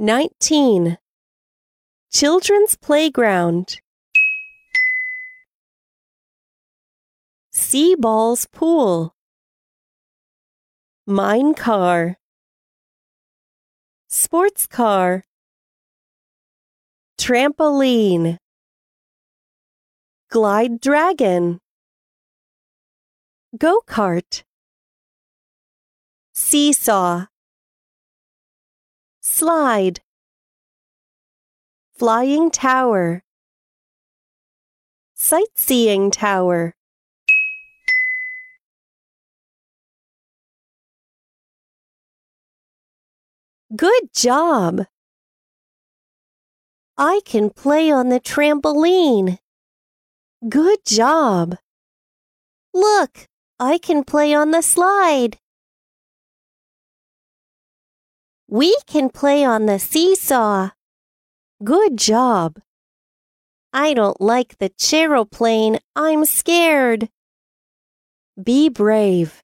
19. Children's Playground. Sea Balls Pool. Mine Car. Sports Car. Trampoline. Glide Dragon. Go Kart. Seesaw. Slide. Flying Tower. Sightseeing Tower. Good job! I can play on the trampoline. Good job! Look, I can play on the slide. We can play on the seesaw. Good job. I don't like the chairoplane. I'm scared. Be brave.